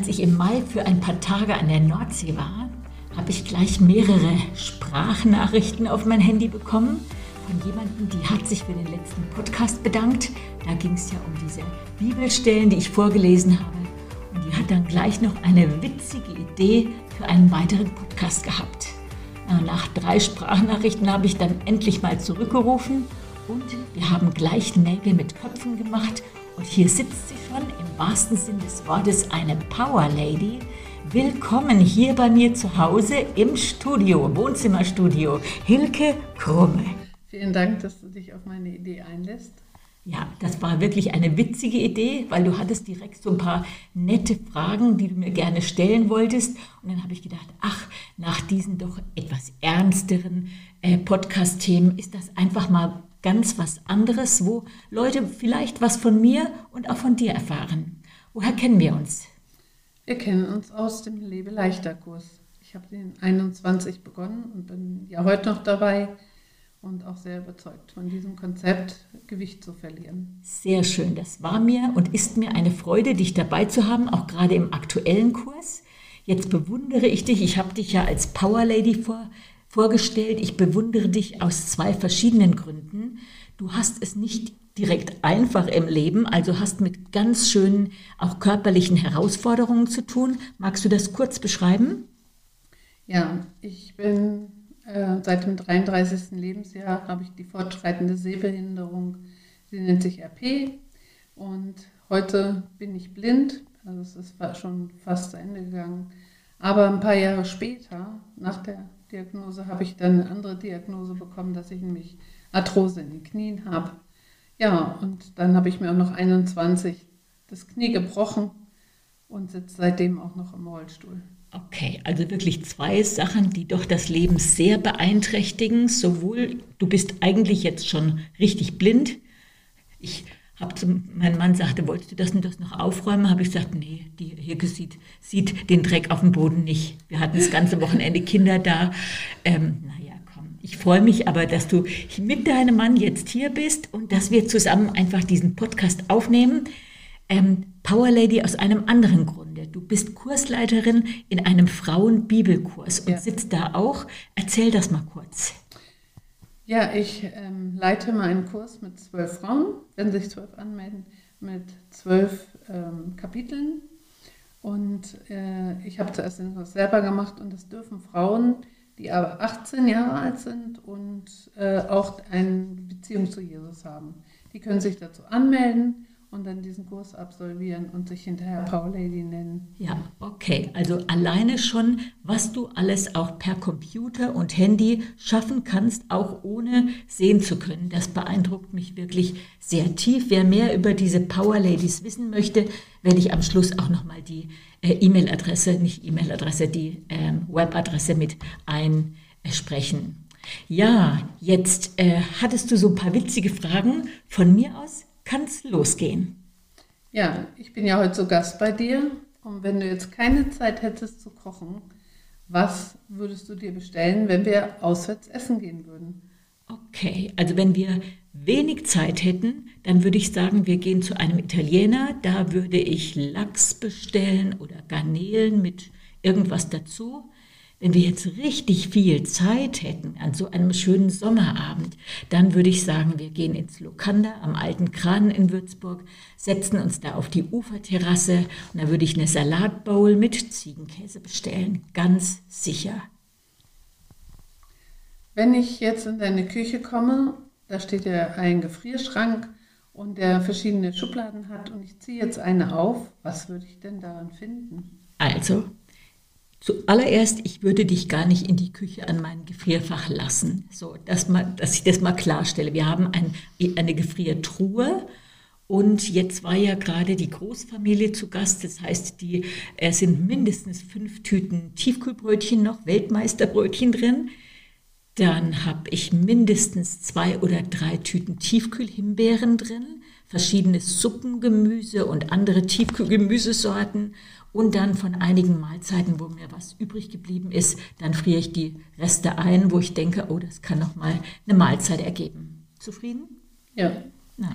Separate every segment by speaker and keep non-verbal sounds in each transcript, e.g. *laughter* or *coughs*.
Speaker 1: als ich im Mai für ein paar Tage an der Nordsee war, habe ich gleich mehrere Sprachnachrichten auf mein Handy bekommen von jemandem, die hat sich für den letzten Podcast bedankt. Da ging es ja um diese Bibelstellen, die ich vorgelesen habe. Und die hat dann gleich noch eine witzige Idee für einen weiteren Podcast gehabt. Nach drei Sprachnachrichten habe ich dann endlich mal zurückgerufen und wir haben gleich Nägel mit Köpfen gemacht. Und hier sitzt sie schon im wahrsten Sinn des Wortes, eine Power Lady. Willkommen hier bei mir zu Hause im Studio, Wohnzimmerstudio, Hilke Krumme.
Speaker 2: Vielen Dank, dass du dich auf meine Idee einlässt.
Speaker 1: Ja, das war wirklich eine witzige Idee, weil du hattest direkt so ein paar nette Fragen, die du mir gerne stellen wolltest. Und dann habe ich gedacht, ach, nach diesen doch etwas ernsteren äh, Podcast-Themen ist das einfach mal ganz was anderes, wo Leute vielleicht was von mir und auch von dir erfahren. Woher kennen wir uns?
Speaker 2: Wir kennen uns aus dem Lebe leichter Kurs. Ich habe den 21 begonnen und bin ja heute noch dabei und auch sehr überzeugt von diesem Konzept, Gewicht zu verlieren.
Speaker 1: Sehr schön. Das war mir und ist mir eine Freude, dich dabei zu haben, auch gerade im aktuellen Kurs. Jetzt bewundere ich dich. Ich habe dich ja als Power Lady vor, vorgestellt. Ich bewundere dich aus zwei verschiedenen Gründen. Du hast es nicht direkt einfach im Leben, also hast mit ganz schönen, auch körperlichen Herausforderungen zu tun. Magst du das kurz beschreiben?
Speaker 2: Ja, ich bin äh, seit dem 33. Lebensjahr habe ich die fortschreitende Sehbehinderung. Sie nennt sich RP. Und heute bin ich blind. Also es ist schon fast zu Ende gegangen. Aber ein paar Jahre später, nach der Diagnose, habe ich dann eine andere Diagnose bekommen, dass ich nämlich Arthrose in den Knien habe. Ja, und dann habe ich mir auch noch 21 das Knie gebrochen und sitze seitdem auch noch im Rollstuhl.
Speaker 1: Okay, also wirklich zwei Sachen, die doch das Leben sehr beeinträchtigen. Sowohl, du bist eigentlich jetzt schon richtig blind. Ich habe zum, mein Mann sagte, wolltest du das und das noch aufräumen? Habe ich gesagt, nee, die Hirke sieht, sieht den Dreck auf dem Boden nicht. Wir hatten das ganze Wochenende Kinder da. Ähm, naja, komm, ich freue mich aber, dass du mit deinem Mann jetzt hier bist und dass wir zusammen einfach diesen Podcast aufnehmen. Ähm, Power Lady aus einem anderen Grunde. Du bist Kursleiterin in einem Frauenbibelkurs und ja. sitzt da auch. Erzähl das mal kurz.
Speaker 2: Ja, ich ähm, leite mal einen Kurs mit zwölf Frauen, wenn sich zwölf anmelden, mit zwölf ähm, Kapiteln. Und äh, ich habe zuerst den Kurs selber gemacht und das dürfen Frauen, die aber 18 Jahre alt sind und äh, auch eine Beziehung zu Jesus haben. Die können sich dazu anmelden und dann diesen Kurs absolvieren und sich hinterher Power Lady nennen.
Speaker 1: Ja, okay. Also alleine schon, was du alles auch per Computer und Handy schaffen kannst, auch ohne sehen zu können. Das beeindruckt mich wirklich sehr tief. Wer mehr über diese Power Ladies wissen möchte, werde ich am Schluss auch nochmal die äh, E-Mail-Adresse, nicht E-Mail-Adresse, die äh, Webadresse mit einsprechen. Ja, jetzt äh, hattest du so ein paar witzige Fragen von mir aus kann es losgehen.
Speaker 2: Ja, ich bin ja heute zu Gast bei dir. Und wenn du jetzt keine Zeit hättest zu kochen, was würdest du dir bestellen, wenn wir auswärts essen gehen würden?
Speaker 1: Okay, also wenn wir wenig Zeit hätten, dann würde ich sagen, wir gehen zu einem Italiener. Da würde ich Lachs bestellen oder Garnelen mit irgendwas dazu. Wenn wir jetzt richtig viel Zeit hätten an so einem schönen Sommerabend, dann würde ich sagen, wir gehen ins Lokanda am alten Kran in Würzburg, setzen uns da auf die Uferterrasse und da würde ich eine Salatbowl mit Ziegenkäse bestellen. Ganz sicher.
Speaker 2: Wenn ich jetzt in deine Küche komme, da steht ja ein Gefrierschrank und der verschiedene Schubladen hat und ich ziehe jetzt eine auf, was würde ich denn daran finden?
Speaker 1: Also, Zuallererst, ich würde dich gar nicht in die Küche an mein Gefrierfach lassen. So, dass, man, dass ich das mal klarstelle. Wir haben ein, eine Gefriertruhe und jetzt war ja gerade die Großfamilie zu Gast. Das heißt, die äh, sind mindestens fünf Tüten Tiefkühlbrötchen noch, Weltmeisterbrötchen drin. Dann habe ich mindestens zwei oder drei Tüten Tiefkühlhimbeeren drin, verschiedenes Suppengemüse und andere Tiefkühlgemüsesorten und dann von einigen Mahlzeiten, wo mir was übrig geblieben ist, dann friere ich die Reste ein, wo ich denke, oh, das kann noch mal eine Mahlzeit ergeben. Zufrieden?
Speaker 2: Ja. Na.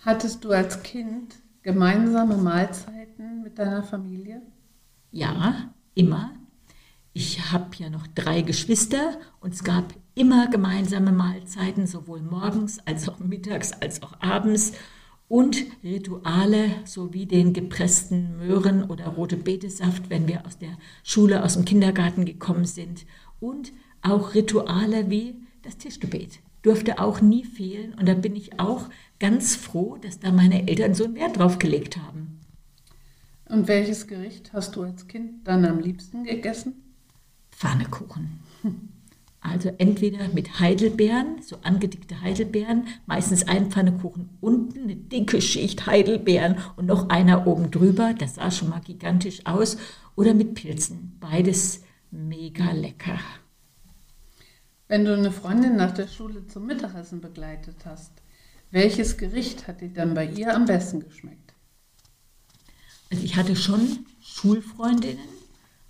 Speaker 2: Hattest du als Kind gemeinsame Mahlzeiten mit deiner Familie?
Speaker 1: Ja, immer. Ich habe ja noch drei Geschwister und es gab immer gemeinsame Mahlzeiten, sowohl morgens als auch mittags als auch abends und Rituale sowie den gepressten Möhren oder rote Betesaft, wenn wir aus der Schule, aus dem Kindergarten gekommen sind und auch Rituale wie das Tischgebet durfte auch nie fehlen und da bin ich auch ganz froh, dass da meine Eltern so einen Wert drauf gelegt haben.
Speaker 2: Und welches Gericht hast du als Kind dann am liebsten gegessen?
Speaker 1: Pfannekuchen. *laughs* Also entweder mit Heidelbeeren, so angedickte Heidelbeeren, meistens ein Pfannekuchen unten, eine dicke Schicht Heidelbeeren und noch einer oben drüber, das sah schon mal gigantisch aus, oder mit Pilzen. Beides mega lecker.
Speaker 2: Wenn du eine Freundin nach der Schule zum Mittagessen begleitet hast, welches Gericht hat dir dann bei ihr am besten geschmeckt?
Speaker 1: Also ich hatte schon Schulfreundinnen,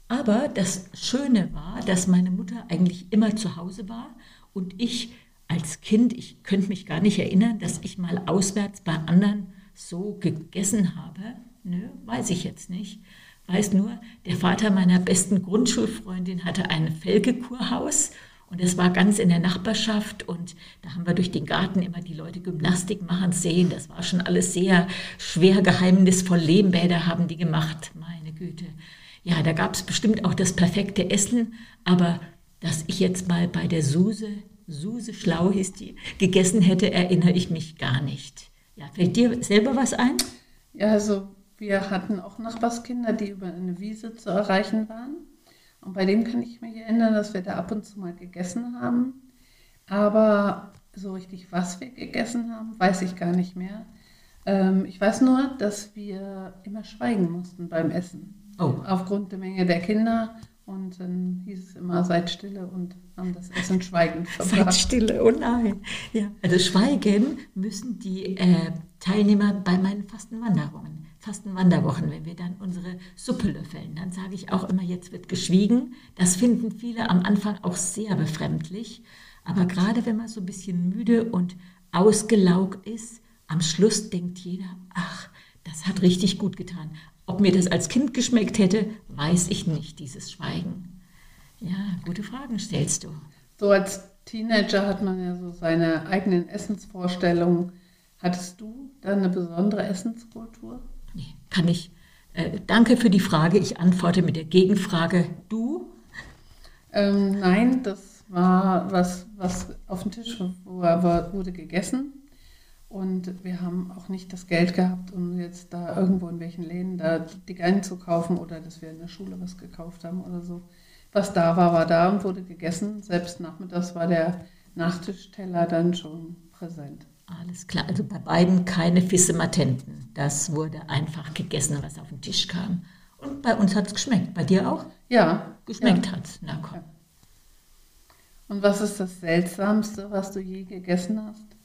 Speaker 1: aber das Schöne war, dass meine Mutter eigentlich immer zu Hause war und ich als Kind, ich könnte mich gar nicht erinnern, dass ich mal auswärts bei anderen so gegessen habe. Nö, weiß ich jetzt nicht. Weiß nur, der Vater meiner besten Grundschulfreundin hatte ein Felgekurhaus und es war ganz in der Nachbarschaft und da haben wir durch den Garten immer die Leute Gymnastik machen sehen. Das war schon alles sehr schwer geheimnisvoll. Lehmbäder haben die gemacht, meine Güte. Ja, da gab es bestimmt auch das perfekte Essen, aber dass ich jetzt mal bei der Suse, Suse Schlau hieß die, gegessen hätte, erinnere ich mich gar nicht. Ja, fällt dir selber was ein?
Speaker 2: Ja, also wir hatten auch Nachbarskinder, die über eine Wiese zu erreichen waren. Und bei dem kann ich mich erinnern, dass wir da ab und zu mal gegessen haben. Aber so richtig, was wir gegessen haben, weiß ich gar nicht mehr. Ähm, ich weiß nur, dass wir immer schweigen mussten beim Essen. Oh. Aufgrund der Menge der Kinder. Und dann hieß es immer, seid stille und haben das Essen schweigend *laughs*
Speaker 1: verbracht. Seid stille, oh nein. Ja, also schweigen müssen die äh, Teilnehmer bei meinen Fastenwanderungen. Fastenwanderwochen, wenn wir dann unsere Suppe löffeln, dann sage ich auch immer, jetzt wird geschwiegen. Das finden viele am Anfang auch sehr befremdlich. Aber gerade wenn man so ein bisschen müde und ausgelaugt ist, am Schluss denkt jeder, ach, das hat richtig gut getan. Ob mir das als Kind geschmeckt hätte, weiß ich nicht, dieses Schweigen. Ja, gute Fragen stellst du.
Speaker 2: So als Teenager hat man ja so seine eigenen Essensvorstellungen. Hattest du da eine besondere Essenskultur?
Speaker 1: Nee, kann ich. Äh, danke für die Frage. Ich antworte mit der Gegenfrage. Du?
Speaker 2: Ähm, nein, das war was, was auf dem Tisch wurde gegessen. Und wir haben auch nicht das Geld gehabt, um jetzt da irgendwo in welchen Läden da dick einzukaufen oder dass wir in der Schule was gekauft haben oder so. Was da war, war da und wurde gegessen. Selbst nachmittags war der Nachtischteller dann schon präsent.
Speaker 1: Alles klar, also bei beiden keine Fisse Matenten. Das wurde einfach gegessen, was auf den Tisch kam. Und bei uns hat es geschmeckt. Bei dir auch?
Speaker 2: Ja.
Speaker 1: Geschmeckt ja. hat es. Na komm. Ja.
Speaker 2: Und was ist das Seltsamste, was du je gegessen hast?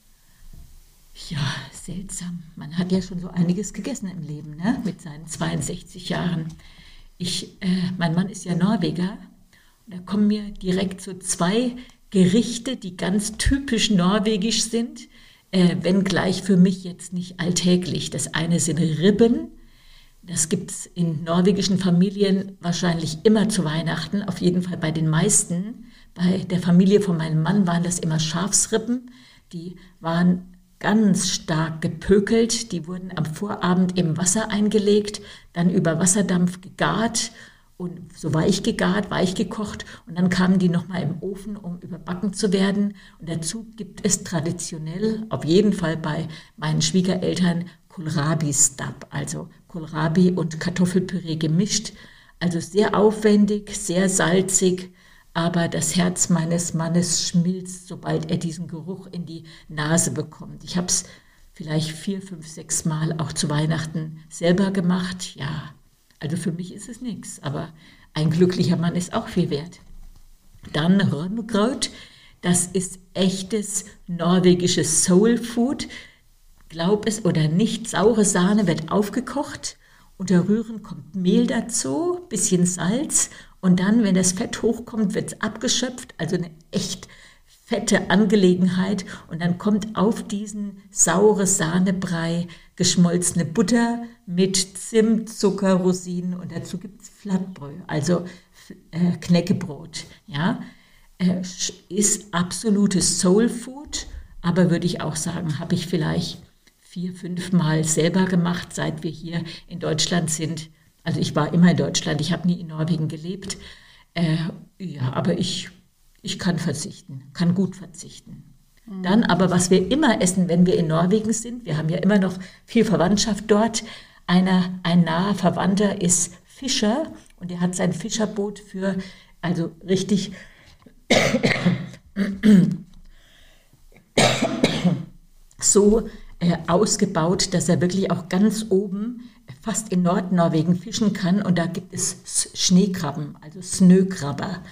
Speaker 1: Ja, seltsam. Man hat ja schon so einiges gegessen im Leben, ne? mit seinen 62 Jahren. Ich, äh, mein Mann ist ja Norweger. da kommen mir direkt so zwei Gerichte, die ganz typisch norwegisch sind, äh, wenngleich für mich jetzt nicht alltäglich. Das eine sind Ribben. Das gibt es in norwegischen Familien wahrscheinlich immer zu Weihnachten, auf jeden Fall bei den meisten. Bei der Familie von meinem Mann waren das immer Schafsrippen. Die waren ganz stark gepökelt. Die wurden am Vorabend im Wasser eingelegt, dann über Wasserdampf gegart und so weich gegart, weich gekocht und dann kamen die nochmal im Ofen, um überbacken zu werden. Und dazu gibt es traditionell, auf jeden Fall bei meinen Schwiegereltern, Kohlrabi-Stab, also Kohlrabi und Kartoffelpüree gemischt. Also sehr aufwendig, sehr salzig, aber das Herz meines Mannes schmilzt, sobald er diesen Geruch in die Nase bekommt. Ich habe es vielleicht vier, fünf, sechs Mal auch zu Weihnachten selber gemacht. Ja, also für mich ist es nichts, aber ein glücklicher Mann ist auch viel wert. Dann Römmekraut, das ist echtes norwegisches Soul Food. Glaub es oder nicht, saure Sahne wird aufgekocht, unter Rühren kommt Mehl dazu, bisschen Salz und dann, wenn das Fett hochkommt, wird es abgeschöpft, also eine echt fette Angelegenheit und dann kommt auf diesen saure Sahnebrei geschmolzene Butter mit Zimt, Zucker, Rosinen und dazu gibt es Flattbrö, also äh, Knäckebrot. Ja? Äh, ist absolutes Soul Food, aber würde ich auch sagen, habe ich vielleicht vier, fünf Mal selber gemacht, seit wir hier in Deutschland sind. Also ich war immer in Deutschland, ich habe nie in Norwegen gelebt. Äh, ja, aber ich, ich kann verzichten, kann gut verzichten. Mhm. Dann aber, was wir immer essen, wenn wir in Norwegen sind, wir haben ja immer noch viel Verwandtschaft dort. Einer, ein naher Verwandter ist Fischer und er hat sein Fischerboot für, also richtig *coughs* so äh, ausgebaut, dass er wirklich auch ganz oben fast in Nordnorwegen fischen kann und da gibt es Schneekrabben, also Snökrabber.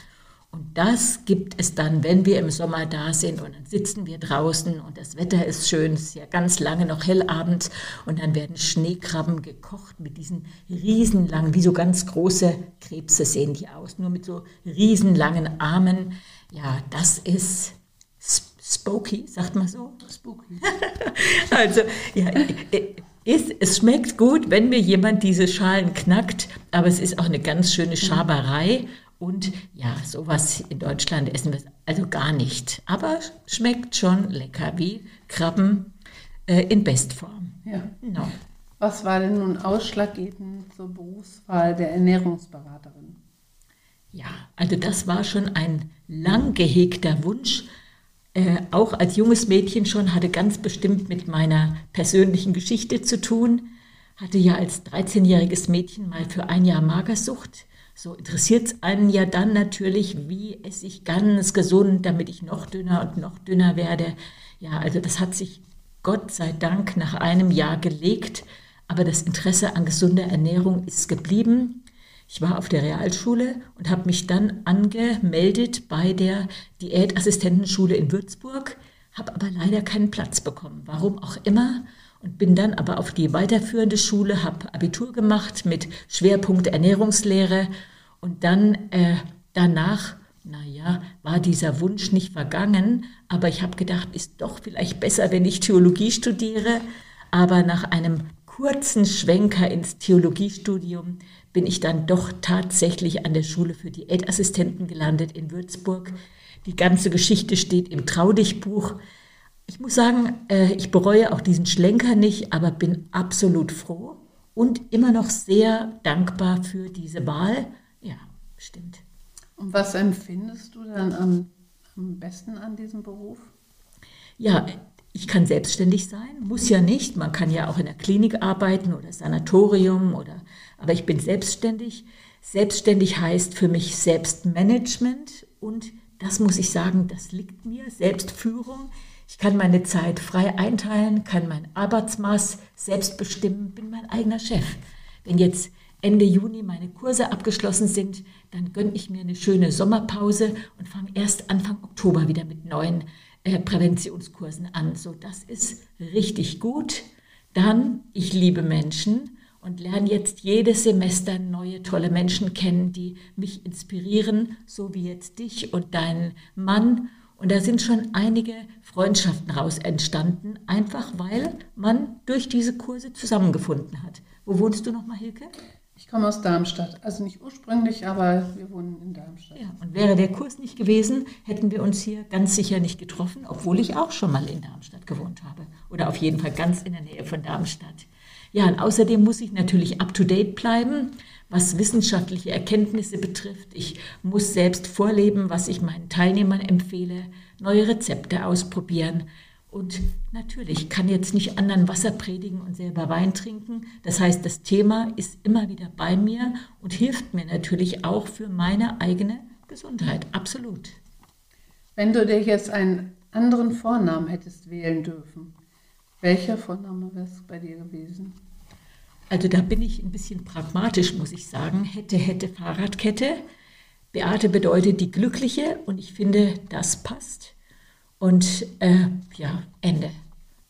Speaker 1: Und das gibt es dann, wenn wir im Sommer da sind und dann sitzen wir draußen und das Wetter ist schön, es ist ja ganz lange noch hell abends und dann werden Schneekrabben gekocht mit diesen riesenlangen, wie so ganz große Krebse sehen die aus, nur mit so riesenlangen Armen. Ja, das ist spooky, sagt man so? Spooky. *laughs* also, ja, ist, es schmeckt gut, wenn mir jemand diese Schalen knackt, aber es ist auch eine ganz schöne Schaberei. Und ja, sowas in Deutschland essen wir also gar nicht. Aber schmeckt schon lecker, wie Krabben äh, in Bestform.
Speaker 2: Ja. No. Was war denn nun ausschlaggebend zur Berufswahl der Ernährungsberaterin?
Speaker 1: Ja, also das war schon ein lang gehegter Wunsch, äh, auch als junges Mädchen schon, hatte ganz bestimmt mit meiner persönlichen Geschichte zu tun. Hatte ja als 13-jähriges Mädchen mal für ein Jahr Magersucht. So interessiert es einen ja dann natürlich, wie esse ich ganz gesund, damit ich noch dünner und noch dünner werde. Ja, also das hat sich Gott sei Dank nach einem Jahr gelegt, aber das Interesse an gesunder Ernährung ist geblieben. Ich war auf der Realschule und habe mich dann angemeldet bei der Diätassistentenschule in Würzburg, habe aber leider keinen Platz bekommen, warum auch immer, und bin dann aber auf die weiterführende Schule, habe Abitur gemacht mit Schwerpunkt Ernährungslehre und dann äh, danach, naja, war dieser Wunsch nicht vergangen, aber ich habe gedacht, ist doch vielleicht besser, wenn ich Theologie studiere. Aber nach einem kurzen Schwenker ins Theologiestudium bin ich dann doch tatsächlich an der Schule für Diätassistenten gelandet in Würzburg. Die ganze Geschichte steht im Traudichbuch. Ich muss sagen, äh, ich bereue auch diesen Schlenker nicht, aber bin absolut froh und immer noch sehr dankbar für diese Wahl. Ja, stimmt.
Speaker 2: Und was empfindest du dann am, am besten an diesem Beruf?
Speaker 1: Ja, ich kann selbstständig sein, muss ja nicht. Man kann ja auch in der Klinik arbeiten oder Sanatorium oder, aber ich bin selbstständig. Selbstständig heißt für mich Selbstmanagement und das muss ich sagen, das liegt mir, Selbstführung. Ich kann meine Zeit frei einteilen, kann mein Arbeitsmaß selbst bestimmen, bin mein eigener Chef. Wenn jetzt Ende Juni meine Kurse abgeschlossen sind, dann gönne ich mir eine schöne Sommerpause und fange erst Anfang Oktober wieder mit neuen äh, Präventionskursen an. So, das ist richtig gut. Dann, ich liebe Menschen und lerne jetzt jedes Semester neue tolle Menschen kennen, die mich inspirieren, so wie jetzt dich und deinen Mann. Und da sind schon einige Freundschaften raus entstanden, einfach weil man durch diese Kurse zusammengefunden hat. Wo wohnst du nochmal, Hilke?
Speaker 2: Ich komme aus Darmstadt. Also nicht ursprünglich, aber wir wohnen in Darmstadt.
Speaker 1: Ja, und wäre der Kurs nicht gewesen, hätten wir uns hier ganz sicher nicht getroffen, obwohl ich auch schon mal in Darmstadt gewohnt habe. Oder auf jeden Fall ganz in der Nähe von Darmstadt. Ja, und außerdem muss ich natürlich up-to-date bleiben, was wissenschaftliche Erkenntnisse betrifft. Ich muss selbst vorleben, was ich meinen Teilnehmern empfehle, neue Rezepte ausprobieren und natürlich kann jetzt nicht anderen Wasser predigen und selber Wein trinken. Das heißt, das Thema ist immer wieder bei mir und hilft mir natürlich auch für meine eigene Gesundheit. Absolut.
Speaker 2: Wenn du dir jetzt einen anderen Vornamen hättest wählen dürfen, welcher Vorname wäre es bei dir gewesen?
Speaker 1: Also da bin ich ein bisschen pragmatisch, muss ich sagen. Hätte, hätte Fahrradkette. Beate bedeutet die Glückliche und ich finde, das passt. Und äh, ja, Ende.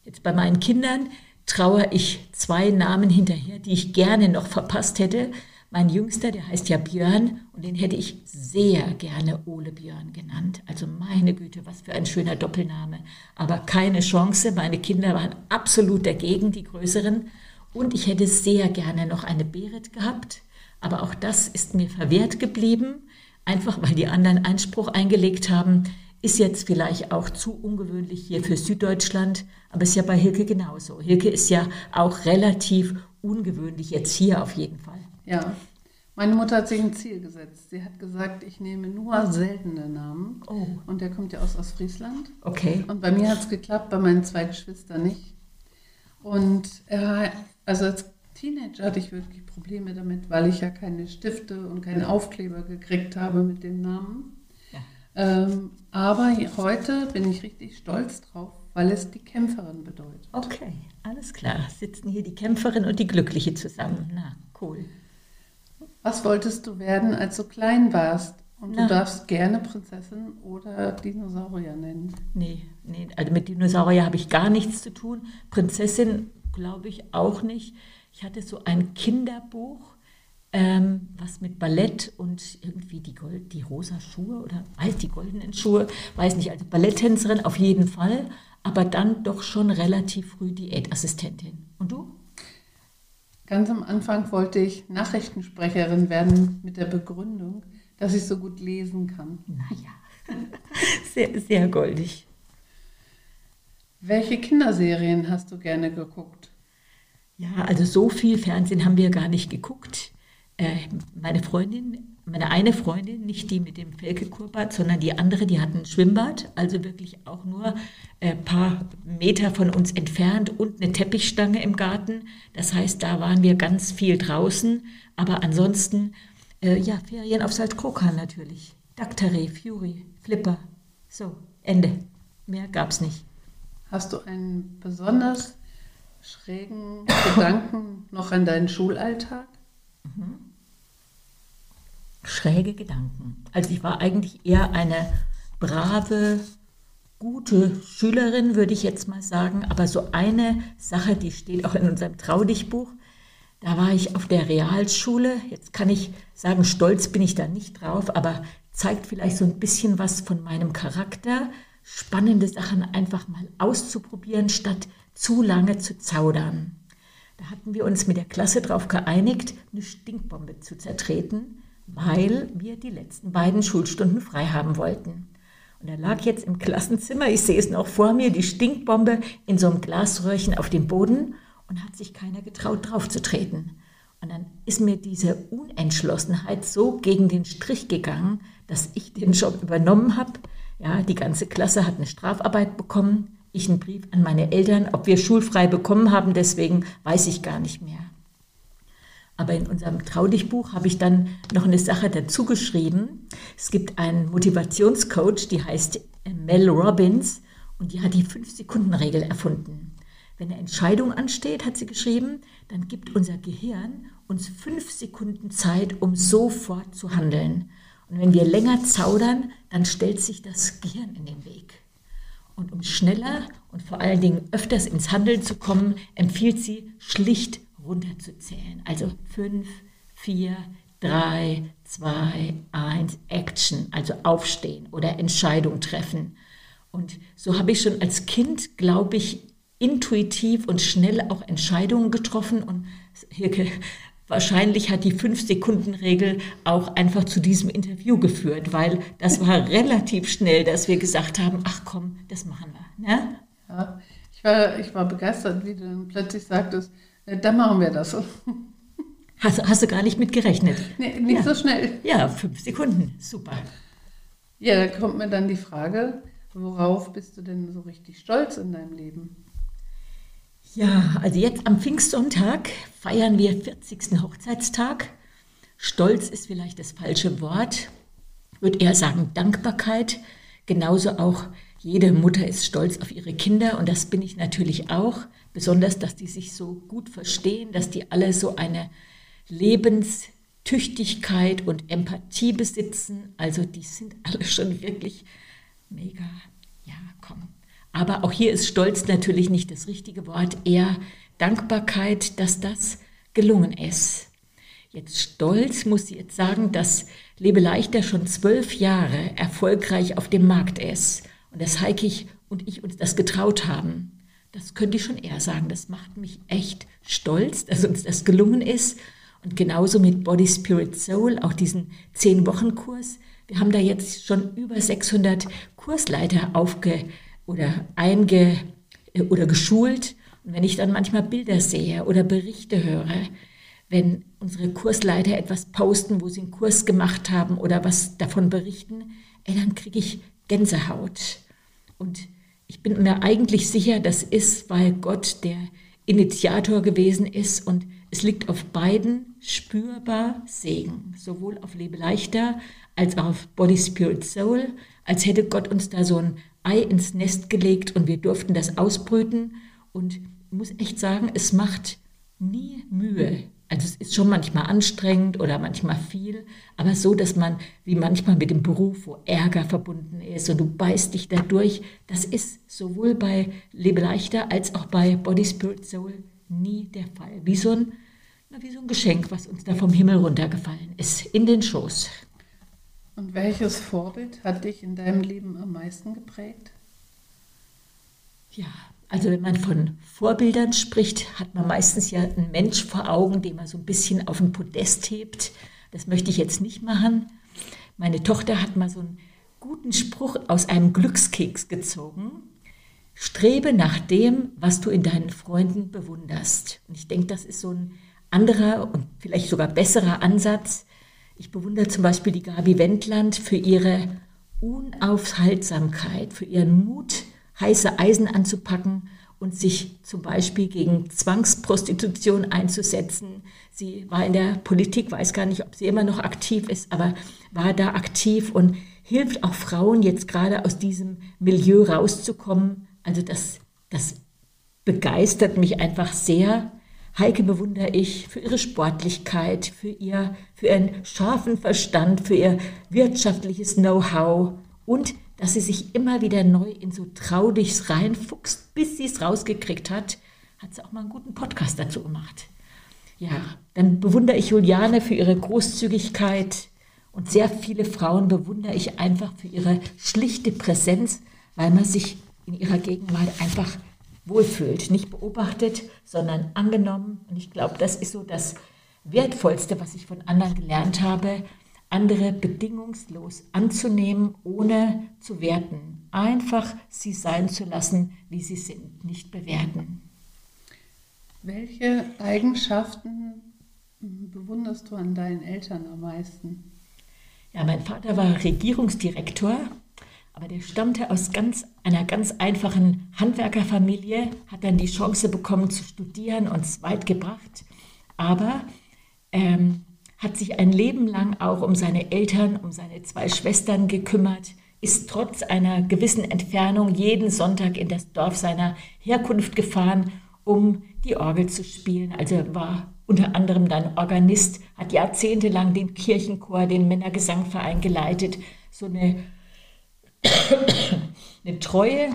Speaker 1: Jetzt bei meinen Kindern trauere ich zwei Namen hinterher, die ich gerne noch verpasst hätte, Mein Jüngster, der heißt ja Björn und den hätte ich sehr gerne Ole Björn genannt. Also meine Güte, was für ein schöner Doppelname. Aber keine Chance. Meine Kinder waren absolut dagegen, die größeren. Und ich hätte sehr gerne noch eine Berit gehabt. Aber auch das ist mir verwehrt geblieben, einfach weil die anderen Einspruch eingelegt haben. Ist jetzt vielleicht auch zu ungewöhnlich hier für Süddeutschland, aber ist ja bei Hilke genauso. Hilke ist ja auch relativ ungewöhnlich jetzt hier auf jeden Fall.
Speaker 2: Ja, meine Mutter hat sich ein Ziel gesetzt. Sie hat gesagt, ich nehme nur seltene Namen. Oh. Und der kommt ja aus Ostfriesland.
Speaker 1: Okay.
Speaker 2: Und bei mir hat es geklappt, bei meinen zwei Geschwistern nicht. Und er, also als Teenager hatte ich wirklich Probleme damit, weil ich ja keine Stifte und keinen Aufkleber gekriegt habe mit den Namen. Ähm, aber heute bin ich richtig stolz drauf, weil es die Kämpferin bedeutet.
Speaker 1: Okay, alles klar. Sitzen hier die Kämpferin und die Glückliche zusammen. Na, cool.
Speaker 2: Was wolltest du werden, als du klein warst? Und Na. du darfst gerne Prinzessin oder Dinosaurier nennen.
Speaker 1: Nee, nee, also mit Dinosaurier habe ich gar nichts zu tun. Prinzessin glaube ich auch nicht. Ich hatte so ein Kinderbuch ähm, was mit Ballett und irgendwie die, Gold, die rosa Schuhe oder halt die goldenen Schuhe, weiß nicht, also Balletttänzerin auf jeden Fall, aber dann doch schon relativ früh Diätassistentin. Und du?
Speaker 2: Ganz am Anfang wollte ich Nachrichtensprecherin werden mit der Begründung, dass ich so gut lesen kann.
Speaker 1: Naja, *laughs* sehr, sehr goldig.
Speaker 2: Welche Kinderserien hast du gerne geguckt?
Speaker 1: Ja, also so viel Fernsehen haben wir gar nicht geguckt. Äh, meine Freundin, meine eine Freundin, nicht die mit dem Felke-Kurbad, sondern die andere, die hat ein Schwimmbad, also wirklich auch nur ein äh, paar Meter von uns entfernt und eine Teppichstange im Garten. Das heißt, da waren wir ganz viel draußen, aber ansonsten, äh, ja, Ferien auf Saltkrokan natürlich. Daktare, Fury, Flipper. So, Ende. Mehr gab es nicht.
Speaker 2: Hast du einen besonders schrägen Gedanken noch an deinen Schulalltag? Mhm
Speaker 1: schräge Gedanken. Also ich war eigentlich eher eine brave, gute Schülerin, würde ich jetzt mal sagen. Aber so eine Sache, die steht auch in unserem Traudichbuch. Da war ich auf der Realschule. Jetzt kann ich sagen, stolz bin ich da nicht drauf, aber zeigt vielleicht so ein bisschen was von meinem Charakter. Spannende Sachen einfach mal auszuprobieren, statt zu lange zu zaudern. Da hatten wir uns mit der Klasse darauf geeinigt, eine Stinkbombe zu zertreten weil wir die letzten beiden Schulstunden frei haben wollten. Und er lag jetzt im Klassenzimmer, ich sehe es noch vor mir, die Stinkbombe in so einem Glasröhrchen auf dem Boden und hat sich keiner getraut, draufzutreten. Und dann ist mir diese Unentschlossenheit so gegen den Strich gegangen, dass ich den Job übernommen habe. Ja, die ganze Klasse hat eine Strafarbeit bekommen. Ich einen Brief an meine Eltern, ob wir schulfrei bekommen haben, deswegen weiß ich gar nicht mehr. Aber in unserem Traudichbuch habe ich dann noch eine Sache dazu geschrieben. Es gibt einen Motivationscoach, die heißt Mel Robbins und die hat die Fünf-Sekunden-Regel erfunden. Wenn eine Entscheidung ansteht, hat sie geschrieben, dann gibt unser Gehirn uns fünf Sekunden Zeit, um sofort zu handeln. Und wenn wir länger zaudern, dann stellt sich das Gehirn in den Weg. Und um schneller und vor allen Dingen öfters ins Handeln zu kommen, empfiehlt sie schlicht runterzuzählen. Also fünf, vier, drei, zwei, eins, Action, also aufstehen oder Entscheidung treffen. Und so habe ich schon als Kind, glaube ich, intuitiv und schnell auch Entscheidungen getroffen. Und Hirke, wahrscheinlich hat die Fünf-Sekunden-Regel auch einfach zu diesem Interview geführt, weil das war *laughs* relativ schnell, dass wir gesagt haben, ach komm, das machen wir. Ne?
Speaker 2: Ja, ich war, ich war begeistert, wie du dann plötzlich sagtest, dann machen wir das.
Speaker 1: Hast, hast du gar nicht mit gerechnet?
Speaker 2: Nee, nicht ja. so schnell.
Speaker 1: Ja, fünf Sekunden. Super.
Speaker 2: Ja, da kommt mir dann die Frage, worauf bist du denn so richtig stolz in deinem Leben?
Speaker 1: Ja, also jetzt am Pfingstsonntag feiern wir 40. Hochzeitstag. Stolz ist vielleicht das falsche Wort. Ich würde eher sagen Dankbarkeit. Genauso auch jede Mutter ist stolz auf ihre Kinder und das bin ich natürlich auch. Besonders, dass die sich so gut verstehen, dass die alle so eine Lebenstüchtigkeit und Empathie besitzen. Also die sind alle schon wirklich mega. Ja, komm. Aber auch hier ist Stolz natürlich nicht das richtige Wort, eher Dankbarkeit, dass das gelungen ist. jetzt stolz, muss ich jetzt sagen, dass Lebe leichter schon zwölf Jahre erfolgreich auf dem Markt ist und dass Heikich und ich uns das getraut haben. Das könnte ich schon eher sagen. Das macht mich echt stolz, dass uns das gelungen ist. Und genauso mit Body, Spirit, Soul, auch diesen zehn-Wochen-Kurs. Wir haben da jetzt schon über 600 Kursleiter aufge oder einge oder geschult. Und wenn ich dann manchmal Bilder sehe oder Berichte höre, wenn unsere Kursleiter etwas posten, wo sie einen Kurs gemacht haben oder was davon berichten, ey, dann kriege ich Gänsehaut. Und ich bin mir eigentlich sicher, das ist, weil Gott der Initiator gewesen ist und es liegt auf beiden spürbar Segen, sowohl auf Lebe leichter als auch auf Body, Spirit, Soul, als hätte Gott uns da so ein Ei ins Nest gelegt und wir durften das ausbrüten. Und ich muss echt sagen, es macht nie Mühe, also es ist schon manchmal anstrengend oder manchmal viel, aber so, dass man wie manchmal mit dem Beruf, wo Ärger verbunden ist und du beißt dich da durch, das ist sowohl bei Lebe leichter als auch bei Body Spirit Soul nie der Fall. Wie so ein, wie so ein Geschenk, was uns da vom Himmel runtergefallen ist, in den Schoß.
Speaker 2: Und welches Vorbild hat dich in deinem Leben am meisten geprägt?
Speaker 1: Ja, also wenn man von Vorbildern spricht, hat man meistens ja einen Mensch vor Augen, den man so ein bisschen auf den Podest hebt. Das möchte ich jetzt nicht machen. Meine Tochter hat mal so einen guten Spruch aus einem Glückskeks gezogen. Strebe nach dem, was du in deinen Freunden bewunderst. Und ich denke, das ist so ein anderer und vielleicht sogar besserer Ansatz. Ich bewundere zum Beispiel die Gabi Wendland für ihre Unaufhaltsamkeit, für ihren Mut, heiße Eisen anzupacken und sich zum Beispiel gegen Zwangsprostitution einzusetzen. Sie war in der Politik, weiß gar nicht, ob sie immer noch aktiv ist, aber war da aktiv und hilft auch Frauen jetzt gerade aus diesem Milieu rauszukommen. Also das, das begeistert mich einfach sehr. Heike bewundere ich für ihre Sportlichkeit, für, ihr, für ihren scharfen Verstand, für ihr wirtschaftliches Know-how und dass sie sich immer wieder neu in so Traudichs reinfuchst, bis sie es rausgekriegt hat, hat sie auch mal einen guten Podcast dazu gemacht. Ja, dann bewundere ich Juliane für ihre Großzügigkeit und sehr viele Frauen bewundere ich einfach für ihre schlichte Präsenz, weil man sich in ihrer Gegenwart einfach wohlfühlt, nicht beobachtet, sondern angenommen. Und ich glaube, das ist so das Wertvollste, was ich von anderen gelernt habe, andere bedingungslos anzunehmen, ohne zu werten. Einfach sie sein zu lassen, wie sie sind, nicht bewerten.
Speaker 2: Welche Eigenschaften bewunderst du an deinen Eltern am meisten?
Speaker 1: Ja, mein Vater war Regierungsdirektor, aber der stammte aus ganz, einer ganz einfachen Handwerkerfamilie, hat dann die Chance bekommen zu studieren und es weit gebracht. Aber ähm, hat sich ein Leben lang auch um seine Eltern, um seine zwei Schwestern gekümmert, ist trotz einer gewissen Entfernung jeden Sonntag in das Dorf seiner Herkunft gefahren, um die Orgel zu spielen. Also er war unter anderem dann Organist, hat jahrzehntelang den Kirchenchor, den Männergesangverein geleitet, so eine, *coughs* eine Treue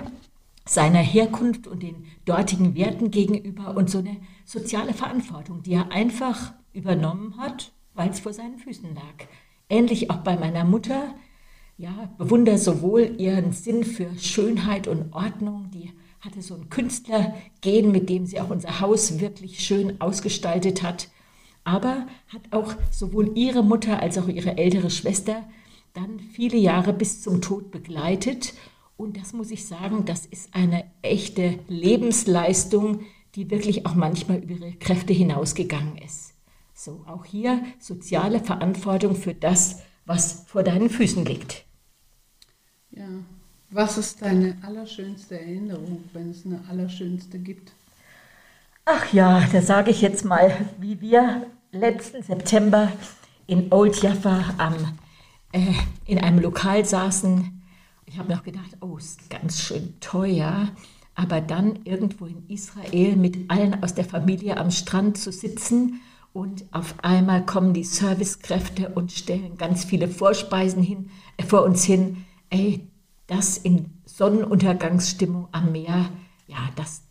Speaker 1: seiner Herkunft und den dortigen Werten gegenüber und so eine soziale Verantwortung, die er einfach übernommen hat weil es vor seinen Füßen lag. Ähnlich auch bei meiner Mutter. Ja, bewundere sowohl ihren Sinn für Schönheit und Ordnung, die hatte so ein Künstlergehen, mit dem sie auch unser Haus wirklich schön ausgestaltet hat, aber hat auch sowohl ihre Mutter als auch ihre ältere Schwester dann viele Jahre bis zum Tod begleitet. Und das muss ich sagen, das ist eine echte Lebensleistung, die wirklich auch manchmal über ihre Kräfte hinausgegangen ist. So, auch hier soziale Verantwortung für das, was vor deinen Füßen liegt.
Speaker 2: Ja, was ist deine allerschönste Erinnerung, wenn es eine allerschönste gibt?
Speaker 1: Ach ja, da sage ich jetzt mal, wie wir letzten September in Old Jaffa am, äh, in einem Lokal saßen. Ich habe noch gedacht, oh, ist ganz schön teuer. Aber dann irgendwo in Israel mit allen aus der Familie am Strand zu sitzen und auf einmal kommen die Servicekräfte und stellen ganz viele Vorspeisen hin, äh, vor uns hin. Ey, das in Sonnenuntergangsstimmung am Meer, ja, das,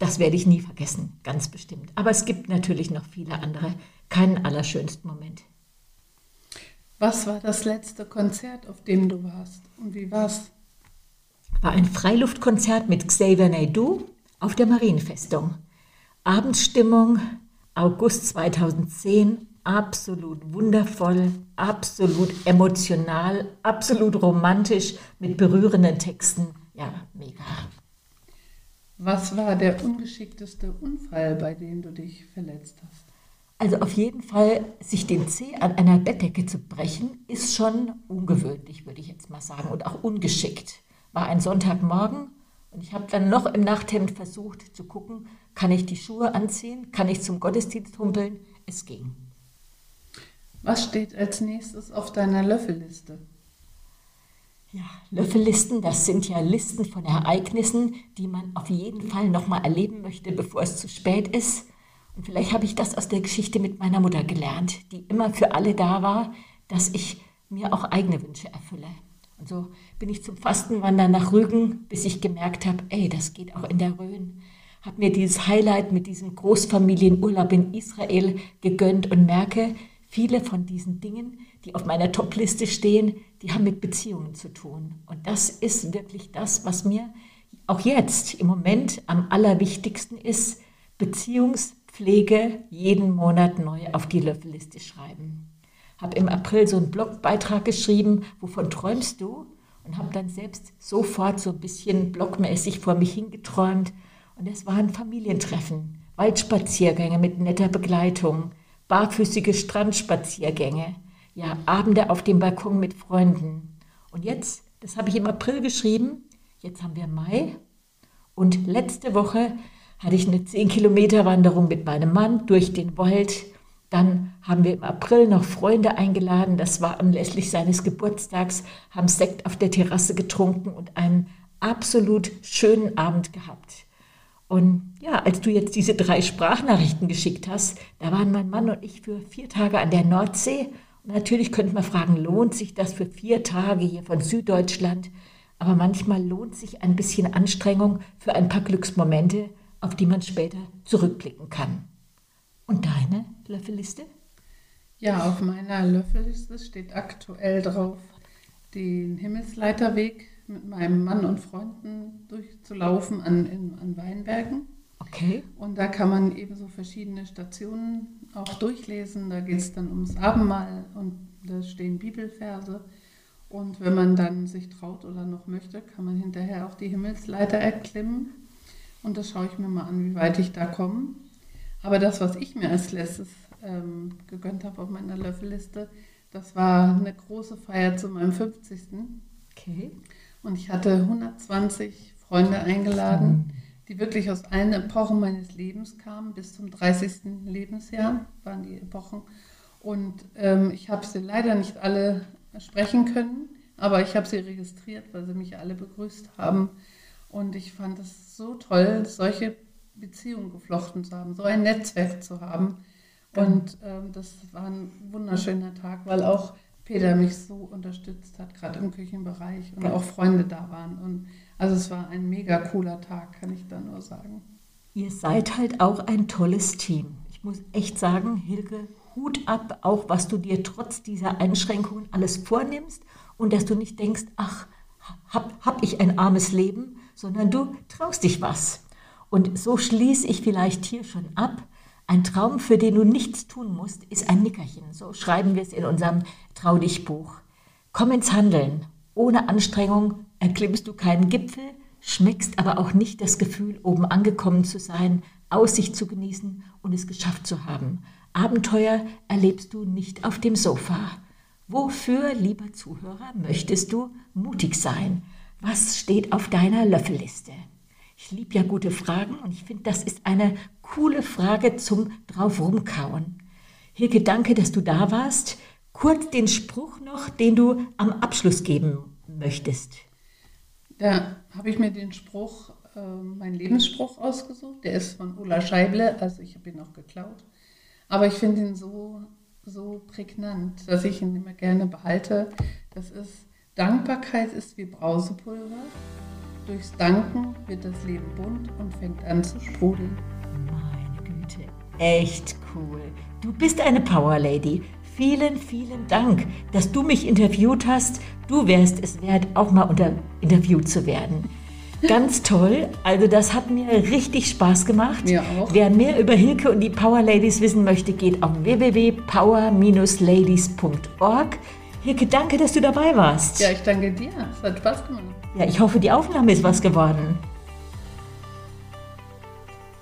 Speaker 1: das werde ich nie vergessen, ganz bestimmt. Aber es gibt natürlich noch viele andere keinen allerschönsten Moment.
Speaker 2: Was war das letzte Konzert, auf dem du warst und wie war's?
Speaker 1: War ein Freiluftkonzert mit Xavier Naidoo auf der Marienfestung. Abendstimmung, August 2010, absolut wundervoll, absolut emotional, absolut romantisch mit berührenden Texten. Ja, mega.
Speaker 2: Was war der ungeschickteste Unfall, bei dem du dich verletzt hast?
Speaker 1: Also auf jeden Fall, sich den Zeh an einer Bettdecke zu brechen, ist schon ungewöhnlich, würde ich jetzt mal sagen, und auch ungeschickt. War ein Sonntagmorgen und ich habe dann noch im Nachthemd versucht zu gucken, kann ich die Schuhe anziehen, kann ich zum Gottesdienst humpeln. Es ging.
Speaker 2: Was steht als nächstes auf deiner Löffelliste?
Speaker 1: Ja, Löffellisten, das sind ja Listen von Ereignissen, die man auf jeden Fall nochmal erleben möchte, bevor es zu spät ist. Und vielleicht habe ich das aus der Geschichte mit meiner Mutter gelernt, die immer für alle da war, dass ich mir auch eigene Wünsche erfülle. Und so bin ich zum Fastenwandern nach Rügen, bis ich gemerkt habe, ey, das geht auch in der Rhön. Habe mir dieses Highlight mit diesem Großfamilienurlaub in Israel gegönnt und merke, Viele von diesen Dingen, die auf meiner Top-Liste stehen, die haben mit Beziehungen zu tun. Und das ist wirklich das, was mir auch jetzt im Moment am allerwichtigsten ist. Beziehungspflege jeden Monat neu auf die Löffelliste schreiben. Habe im April so einen Blogbeitrag geschrieben, wovon träumst du? Und habe dann selbst sofort so ein bisschen blogmäßig vor mich hingeträumt. Und es waren Familientreffen, Waldspaziergänge mit netter Begleitung, barfüßige Strandspaziergänge, ja, Abende auf dem Balkon mit Freunden. Und jetzt, das habe ich im April geschrieben, jetzt haben wir Mai und letzte Woche hatte ich eine 10 Kilometer Wanderung mit meinem Mann durch den Wald. Dann haben wir im April noch Freunde eingeladen. Das war anlässlich seines Geburtstags, haben Sekt auf der Terrasse getrunken und einen absolut schönen Abend gehabt. Und ja, als du jetzt diese drei Sprachnachrichten geschickt hast, da waren mein Mann und ich für vier Tage an der Nordsee. Und natürlich könnte man fragen, lohnt sich das für vier Tage hier von Süddeutschland? Aber manchmal lohnt sich ein bisschen Anstrengung für ein paar Glücksmomente, auf die man später zurückblicken kann. Und deine Löffelliste?
Speaker 2: Ja, auf meiner Löffelliste steht aktuell drauf den Himmelsleiterweg mit meinem Mann und Freunden durchzulaufen an, in, an Weinbergen.
Speaker 1: Okay.
Speaker 2: Und da kann man eben so verschiedene Stationen auch durchlesen. Da geht es dann ums Abendmahl und da stehen Bibelverse. Und wenn man dann sich traut oder noch möchte, kann man hinterher auch die Himmelsleiter erklimmen. Und das schaue ich mir mal an, wie weit ich da komme. Aber das, was ich mir als letztes ähm, gegönnt habe auf meiner Löffelliste, das war eine große Feier zu meinem 50.
Speaker 1: Okay.
Speaker 2: Und ich hatte 120 Freunde eingeladen, die wirklich aus allen Epochen meines Lebens kamen. Bis zum 30. Lebensjahr waren die Epochen. Und ähm, ich habe sie leider nicht alle sprechen können, aber ich habe sie registriert, weil sie mich alle begrüßt haben. Und ich fand es so toll, solche Beziehungen geflochten zu haben, so ein Netzwerk zu haben. Und ähm, das war ein wunderschöner Tag, weil auch Peter mich so unterstützt hat, gerade im Küchenbereich und auch Freunde da waren. Und also es war ein mega cooler Tag, kann ich da nur sagen.
Speaker 1: Ihr seid halt auch ein tolles Team. Ich muss echt sagen, Hilke, Hut ab, auch was du dir trotz dieser Einschränkungen alles vornimmst und dass du nicht denkst, ach, hab, hab ich ein armes Leben, sondern du traust dich was. Und so schließe ich vielleicht hier schon ab, ein Traum, für den du nichts tun musst, ist ein Nickerchen. So schreiben wir es in unserem Trau dich Buch. Komm ins Handeln. Ohne Anstrengung erklimmst du keinen Gipfel, schmeckst aber auch nicht das Gefühl, oben angekommen zu sein, Aussicht zu genießen und es geschafft zu haben. Abenteuer erlebst du nicht auf dem Sofa. Wofür, lieber Zuhörer, möchtest du mutig sein? Was steht auf deiner Löffelliste? Ich liebe ja gute Fragen und ich finde, das ist eine coole Frage zum drauf rumkauen. Hilke, danke, dass du da warst. Kurz den Spruch noch, den du am Abschluss geben möchtest.
Speaker 2: Da habe ich mir den Spruch, äh, meinen Lebensspruch ausgesucht. Der ist von Ulla Scheible, also ich habe ihn auch geklaut. Aber ich finde ihn so, so prägnant, dass ich ihn immer gerne behalte. Das ist, Dankbarkeit ist wie Brausepulver. Durchs Danken wird das Leben bunt und fängt an zu sprudeln.
Speaker 1: Meine Güte, echt cool. Du bist eine Power Lady. Vielen, vielen Dank, dass du mich interviewt hast. Du wärst es wert, auch mal unter interviewt zu werden. Ganz toll. Also das hat mir richtig Spaß gemacht.
Speaker 2: Mir auch.
Speaker 1: Wer mehr über Hilke und die Power Ladies wissen möchte, geht auf www.power-ladies.org. Hilke, danke, dass du dabei warst.
Speaker 2: Ja, ich danke dir. Es hat Spaß gemacht.
Speaker 1: Ja, ich hoffe, die Aufnahme ist was geworden.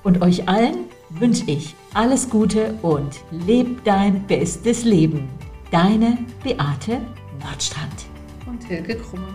Speaker 1: Und euch allen wünsche ich alles Gute und leb dein bestes Leben. Deine Beate Nordstrand.
Speaker 2: Und Hilke Krumme.